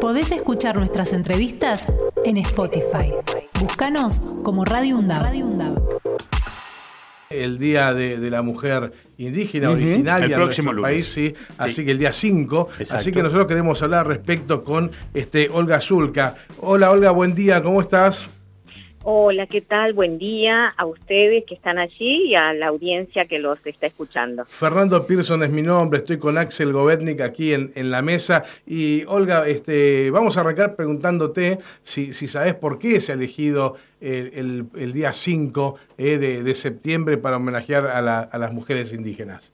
Podés escuchar nuestras entrevistas en Spotify. Búscanos como Radio UNDAB. El Día de, la Mujer Indígena, originaria el próximo país, sí. Así que el día 5. Así que nosotros queremos hablar respecto con este Olga Zulka. Hola Olga, buen día, ¿cómo estás? Hola, ¿qué tal? Buen día a ustedes que están allí y a la audiencia que los está escuchando. Fernando Pearson es mi nombre, estoy con Axel Govetnik aquí en, la mesa. Y Olga, este, vamos a arrancar preguntándote si, si sabes por qué se ha elegido el, día 5 eh, de, septiembre para homenajear a, las mujeres indígenas.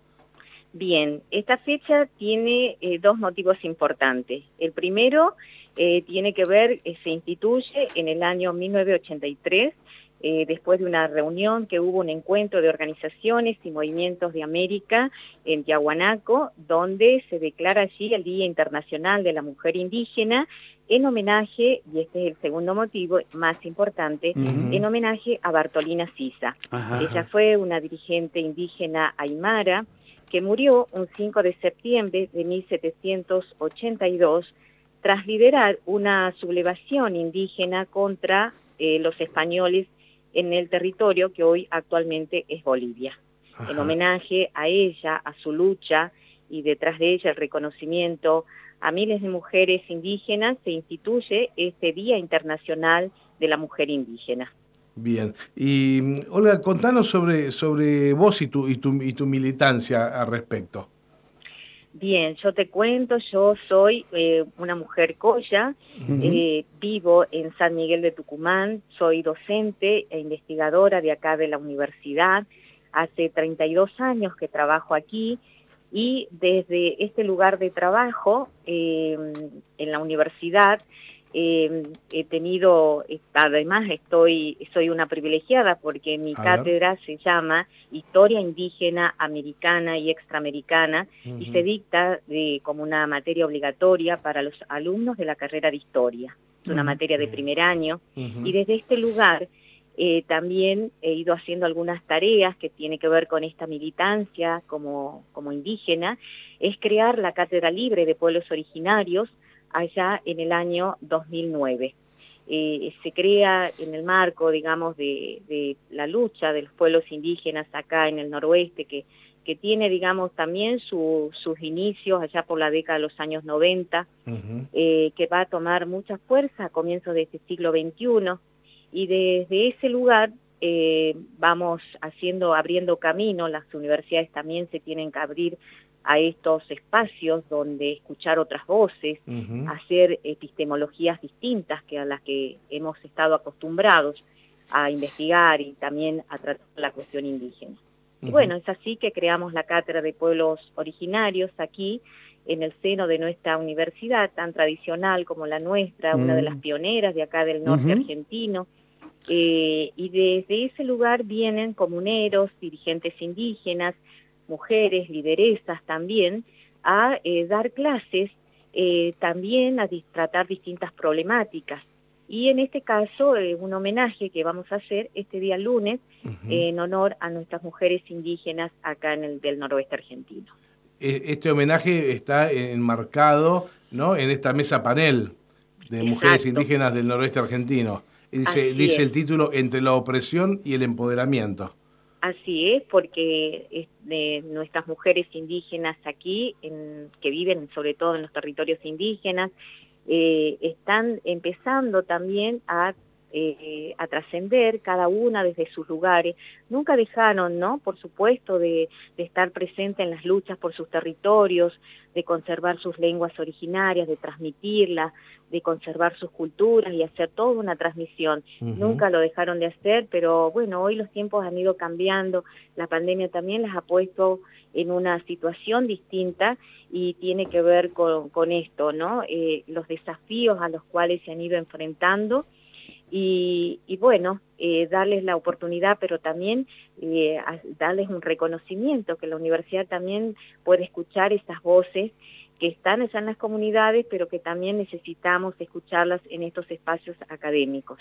Bien, esta fecha tiene eh, dos motivos importantes. El primero eh, tiene que ver, eh, se instituye en el año 1983, eh, después de una reunión que hubo un encuentro de organizaciones y movimientos de América en Yahuanaco, donde se declara allí el Día Internacional de la Mujer Indígena en homenaje, y este es el segundo motivo más importante, en homenaje a Bartolina Sisa. Ella fue una dirigente indígena aymara que murió un 5 de septiembre de 1782 tras liderar una sublevación indígena contra eh, los españoles en el territorio que hoy actualmente es Bolivia. En homenaje a ella, a su lucha y detrás de ella el reconocimiento a miles de mujeres indígenas, se instituye este Día Internacional de la Mujer Indígena. Bien. Y Olga, contanos sobre, sobre vos y tu, y tu, y tu militancia al respecto. Bien, yo te cuento, yo soy eh, una mujer coya, eh, vivo en San Miguel de Tucumán, soy docente e investigadora de acá de la universidad, hace 32 años que trabajo aquí y desde este lugar de trabajo eh, en la universidad eh, he tenido, además estoy, soy una privilegiada porque mi cátedra se llama Historia Indígena Americana y Extraamericana y se dicta de, como una materia obligatoria para los alumnos de la carrera de Historia. Es una materia de primer año. Y desde este lugar eh, también he ido haciendo algunas tareas que tienen que ver con esta militancia como, como indígena, es crear la Cátedra Libre de Pueblos Originarios, allá en el año 2009. Eh, se crea en el marco, digamos, de, la lucha de los pueblos indígenas acá en el noroeste, que, que tiene, digamos, también sus inicios allá por la década de los años 90, eh, que va a tomar mucha fuerza a comienzos de este siglo XXI, y desde ese lugar eh, vamos haciendo, abriendo camino, las universidades también se tienen que abrir a estos espacios donde escuchar otras voces, hacer epistemologías distintas que a las que hemos estado acostumbrados a investigar y también a tratar la cuestión indígena. Y bueno, es así que creamos la Cátedra de Pueblos Originarios aquí, en el seno de nuestra universidad tan tradicional como la nuestra, una de las mm. pioneras de acá del norte argentino. Eh, y desde ese lugar vienen comuneros, dirigentes indígenas, mujeres, lideresas también, a eh, dar clases, eh, también a tratar distintas problemáticas. Y en este caso, eh, un homenaje que vamos a hacer este día lunes en honor a nuestras mujeres indígenas acá en el del noroeste argentino. Este homenaje está enmarcado ¿no? en esta mesa panel de mujeres indígenas del noroeste argentino. Dice, dice el título Entre la opresión y el empoderamiento. Así es, porque de nuestras mujeres indígenas aquí, en, que viven sobre todo en los territorios indígenas, eh, están empezando también a eh, a trascender cada una desde sus lugares. Nunca dejaron, ¿no? Por supuesto, de, estar presente en las luchas por sus territorios, de conservar sus lenguas originarias, de transmitirlas, de conservar sus culturas y hacer toda una transmisión. Nunca lo dejaron de hacer, pero bueno, hoy los tiempos han ido cambiando, la pandemia también las ha puesto en una situación distinta y tiene que ver con, esto, ¿no? Eh, los desafíos a los cuales se han ido enfrentando y, bueno, eh, darles la oportunidad, pero también eh, darles un reconocimiento, que la universidad también puede escuchar esas voces que están en las comunidades, pero que también necesitamos escucharlas en estos espacios académicos.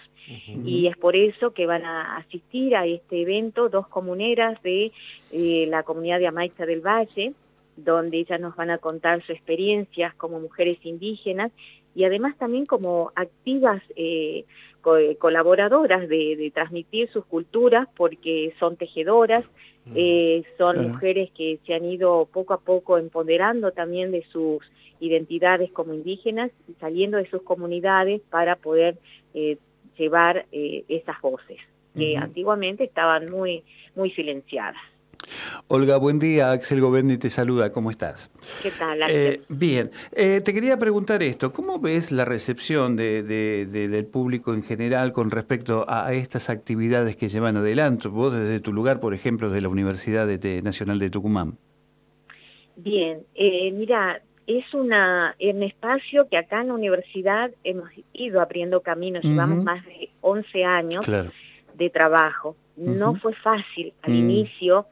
Y es por eso que van a asistir a este evento dos comuneras de eh, la comunidad de Amaiza del Valle, donde ellas nos van a contar su experiencias como mujeres indígenas y además también como activas eh, colaboradoras de, transmitir sus culturas porque son tejedoras, mm, eh, son mujeres que se han ido poco a poco empoderando también de sus identidades como indígenas y saliendo de sus comunidades para poder eh, llevar esas voces que antiguamente estaban muy, muy silenciadas. Olga, buen día. Axel Govendi te saluda. ¿Cómo estás? ¿Qué tal, eh, bien. Eh, te quería preguntar esto. ¿Cómo ves la recepción del público en general con respecto a estas actividades que llevan adelante? Vos desde tu lugar, por ejemplo, de la Universidad Nacional de Tucumán. Bien. Eh, mira, es una, un espacio que acá en la universidad hemos ido abriendo caminos. Llevamos más de 11 años de trabajo. No fue fácil al mm. inicio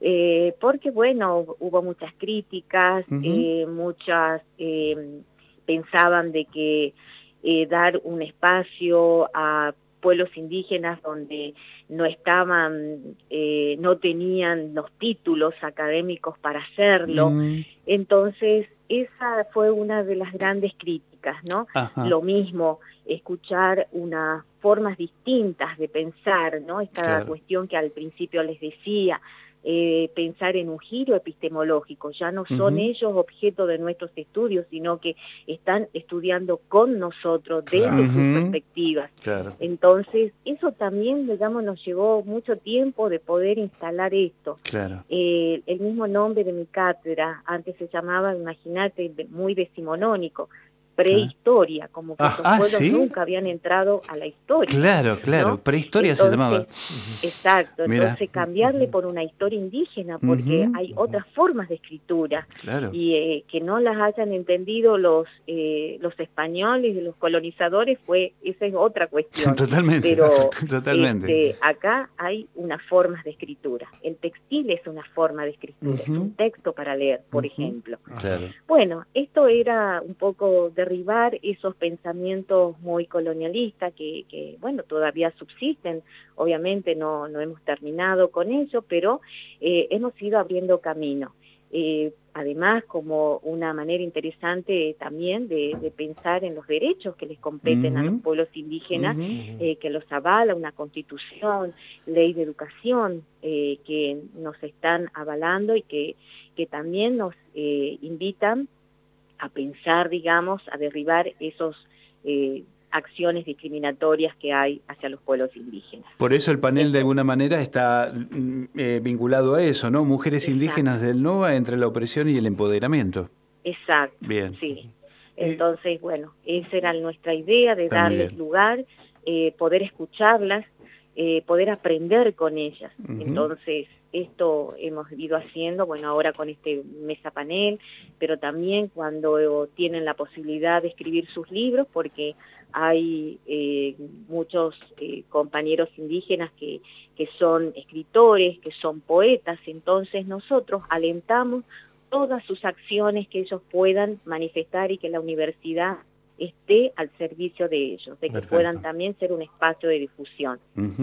eh, porque bueno, hubo muchas críticas, eh, muchas eh, pensaban de que dar un espacio a pueblos indígenas donde no estaban, no tenían los títulos académicos para hacerlo. Mm. Entonces, esa fue una de las grandes críticas, ¿no? Lo mismo, escuchar unas formas distintas de pensar, ¿no? Esta cuestión que al principio les decía, eh, pensar en un giro epistemológico. Ya no son ellos objeto de nuestros estudios, sino que están estudiando con nosotros desde sus perspectivas. Entonces, eso también, digamos, nos llevó mucho tiempo de poder instalar esto. Eh, el mismo nombre de mi cátedra, antes se llamaba, imagínate, muy decimonónico, prehistoria, como que ah, los ah, pueblos nunca habían entrado a la historia. Claro, claro, prehistoria se llamaba. Exacto, entonces cambiarle por una historia indígena, porque hay otras formas de escritura, y eh, que no las hayan entendido los eh, los españoles y los colonizadores, fue esa es otra cuestión. Totalmente, pero totalmente. Este, acá hay unas formas de escritura. El textil es una forma de escritura, es un texto para leer, por ejemplo. Bueno, esto era un poco de derribar esos pensamientos muy colonialistas que, bueno, todavía subsisten, obviamente no, no hemos terminado con ello, pero eh, hemos ido abriendo camino. Eh, además, como una manera interesante también de, pensar en los derechos que les competen a los pueblos indígenas, eh, que los avala una constitución, ley de educación, que nos están avalando y que, que también nos invitan a pensar, digamos, a derribar esos eh, acciones discriminatorias que hay hacia los pueblos indígenas. Por eso el panel de alguna manera está mm, eh, vinculado a eso, ¿no? Mujeres indígenas del NOVA entre la opresión y el empoderamiento. Exacto. Bien. Sí. Eh, Entonces, bueno, esa era nuestra idea de darles lugar, poder escucharlas, poder aprender con ellas. Entonces, esto hemos ido haciendo, bueno, ahora con este mesa panel, pero también cuando tienen la posibilidad de escribir sus libros, porque hay eh, muchos eh, compañeros indígenas que, que son escritores, que son poetas, entonces nosotros alentamos todas sus acciones que ellos puedan manifestar y que la universidad esté al servicio de ellos, de que puedan también ser un espacio de difusión.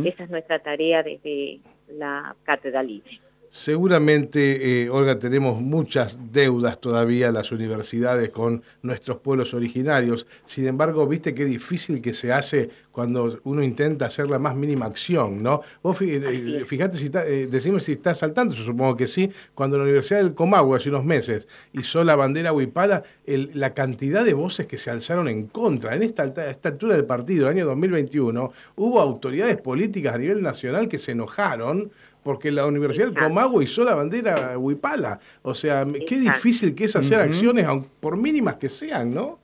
Esa es nuestra tarea desde la Cátedra Libre. Seguramente, eh, Olga, tenemos muchas deudas todavía las universidades con nuestros pueblos originarios. Sin embargo, viste qué difícil que se hace cuando uno intenta hacer la más mínima acción, ¿no? Vos eh, fíjate si está, eh, decime si estás saltando, yo supongo que sí. Cuando la Universidad del Comahue hace unos meses hizo la bandera huipala, la cantidad de voces que se alzaron en contra, en esta, esta altura del partido, el año 2021, hubo autoridades políticas a nivel nacional que se enojaron porque la Universidad del Comahue hizo la bandera huipala. O sea, qué difícil que es hacer acciones, por mínimas que sean, ¿no?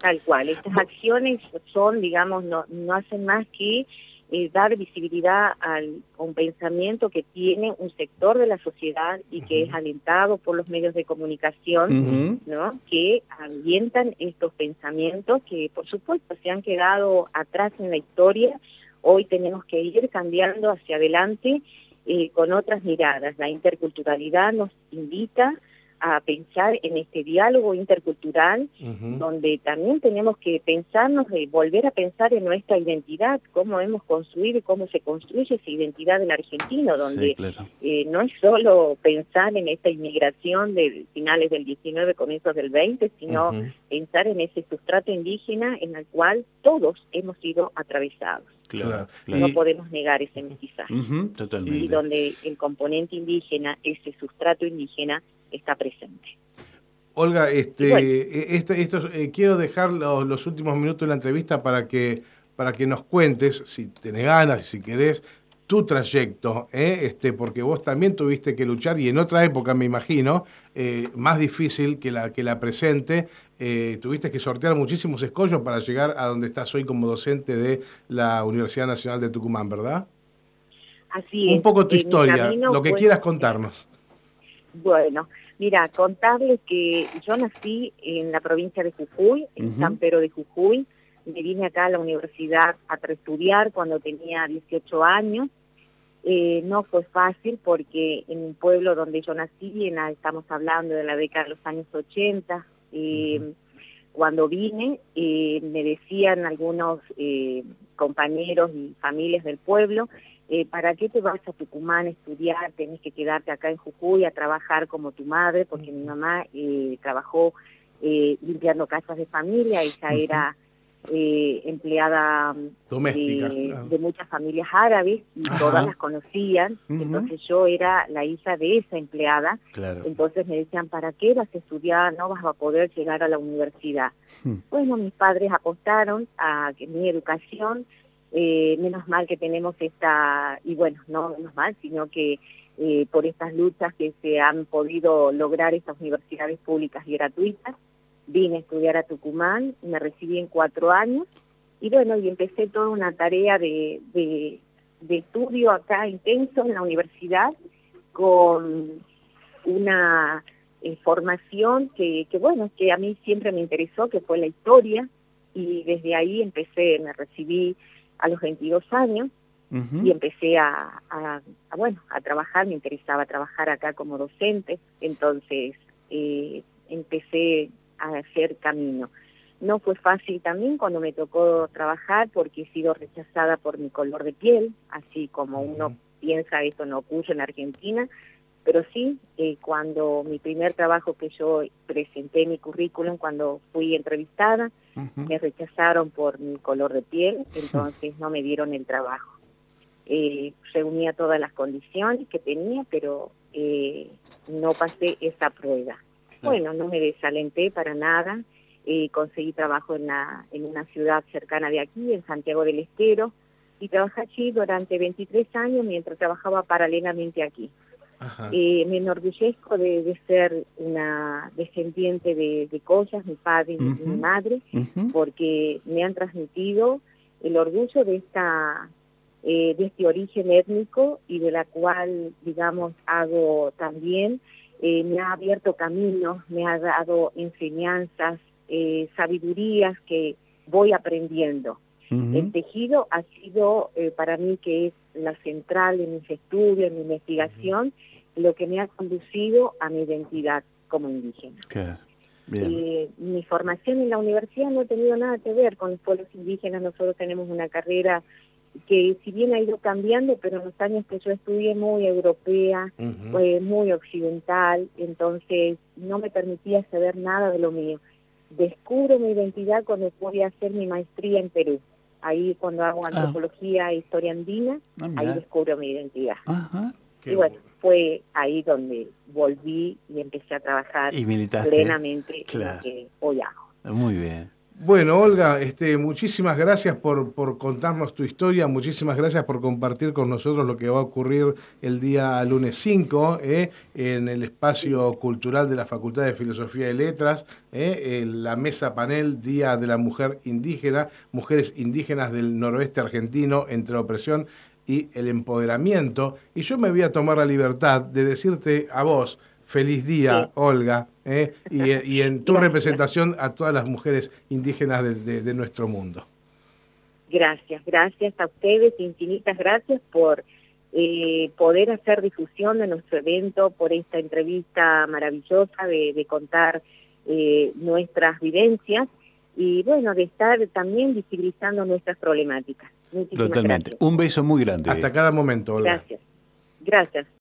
Tal cual, estas acciones son, digamos, no, no hacen más que eh, dar visibilidad al, a un pensamiento que tiene un sector de la sociedad y que es alentado por los medios de comunicación, ¿no? que alientan estos pensamientos que, por supuesto, se han quedado atrás en la historia Hoy tenemos que ir cambiando hacia adelante eh, con otras miradas. La interculturalidad nos invita a pensar en este diálogo intercultural, donde también tenemos que pensarnos, y volver a pensar en nuestra identidad, cómo hemos construido y cómo se construye esa identidad del argentino, donde eh, no es solo pensar en esta inmigración de finales del 19, comienzos del 20, sino pensar en ese sustrato indígena en el cual todos hemos sido atravesados. No podemos negar ese mestizaje. Y donde el componente indígena, ese sustrato indígena, está presente. Olga, este, esto, eh, quiero dejar los, últimos minutos de la entrevista para que, para que nos cuentes, si tenés ganas, si querés, tu trayecto, ¿eh? este, porque vos también tuviste que luchar y en otra época, me imagino, eh, más difícil que la, que la presente, tuviste que sortear muchísimos escollos para llegar a donde estás hoy como docente de la Universidad Nacional de Tucumán, ¿verdad? Así es. Un poco tu historia, lo que quieras contarnos. Bueno, mira, contarles que yo nací en la provincia de Jujuy, en San Pedro de Jujuy. Me vine acá a la universidad a estudiar cuando tenía 18 años. Eh, no fue fácil porque en un pueblo donde yo nací, en estamos hablando de la década de los años 80, eh, cuando vine, eh, me decían algunos compañeros y familias del pueblo eh, ¿para qué te vas a Tucumán a estudiar? Tenés que quedarte acá en Jujuy a trabajar como tu madre, porque mi mamá eh, trabajó eh, limpiando casas de familia, ella era empleada doméstica de, muchas familias árabes y todas las conocían, entonces yo era la hija de esa empleada, entonces me decían, ¿para qué vas a estudiar? No vas a poder llegar a la universidad. Hmm. Bueno, mis padres apostaron a que mi educación eh, menos mal que tenemos esta, y bueno, no menos mal, sino que eh, por estas luchas que se han podido lograr estas universidades públicas y gratuitas, vine a estudiar a Tucumán, me recibí en cuatro años, y bueno, y empecé toda una tarea de, de, estudio acá intenso en la universidad, con una eh, formación que, que, bueno, que a mí siempre me interesó, que fue la historia, y desde ahí empecé, me recibí a los 22 años y empecé a, bueno, a trabajar, me interesaba trabajar acá como docente, entonces eh, empecé a hacer camino. No fue fácil también cuando me tocó trabajar porque he sido rechazada por mi color de piel, así como uno piensa esto no ocurre en Argentina, pero sí, eh, cuando mi primer trabajo que yo presenté mi currículum, cuando fui entrevistada, me rechazaron por mi color de piel, entonces no me dieron el trabajo. Eh, reunía todas las condiciones que tenía, pero eh, no pasé esa prueba. Bueno, no me desalenté para nada. Eh, conseguí trabajo en, la, en una ciudad cercana de aquí, en Santiago del Estero, y trabajé allí durante 23 años mientras trabajaba paralelamente aquí. Eh, me enorgullezco de, ser una descendiente de, de Collas, mi padre y mi madre, porque me han transmitido el orgullo de esta eh, de este origen étnico y de la cual, digamos, hago también, eh, me ha abierto caminos, me ha dado enseñanzas, sabidurías que voy aprendiendo. El tejido ha sido para mí que es la central en mis estudios, en mi investigación, lo que me ha conducido a mi identidad como indígena. Eh, mi formación en la universidad no ha tenido nada que ver con los pueblos indígenas, nosotros tenemos una carrera que si bien ha ido cambiando, pero en los años que yo estudié muy europea, muy occidental, entonces no me permitía saber nada de lo mío. Descubro mi identidad cuando voy a hacer mi maestría en Perú. Ahí cuando hago ah. antropología e historia andina, ah, ahí descubro mi identidad. y bueno, fue ahí donde volví y empecé a trabajar plenamente en lo que hoy hago. Muy bien. Bueno, Olga, este, muchísimas gracias por, por, contarnos tu historia, muchísimas gracias por compartir con nosotros lo que va a ocurrir el día lunes 5 eh, en el espacio cultural de la Facultad de Filosofía y Letras, eh, en la mesa panel Día de la Mujer Indígena, Mujeres Indígenas del Noroeste Argentino entre opresión y el empoderamiento. Y yo me voy a tomar la libertad de decirte a vos, feliz día, Olga, ¿eh? y, en tu representación a todas las mujeres indígenas de, nuestro mundo. Gracias, gracias a ustedes, infinitas gracias por eh, poder hacer difusión de nuestro evento por esta entrevista maravillosa de, contar eh, nuestras vivencias y bueno, de estar también visibilizando nuestras problemáticas. Totalmente. Un beso muy grande. Hasta cada momento, Olga. Gracias. Gracias.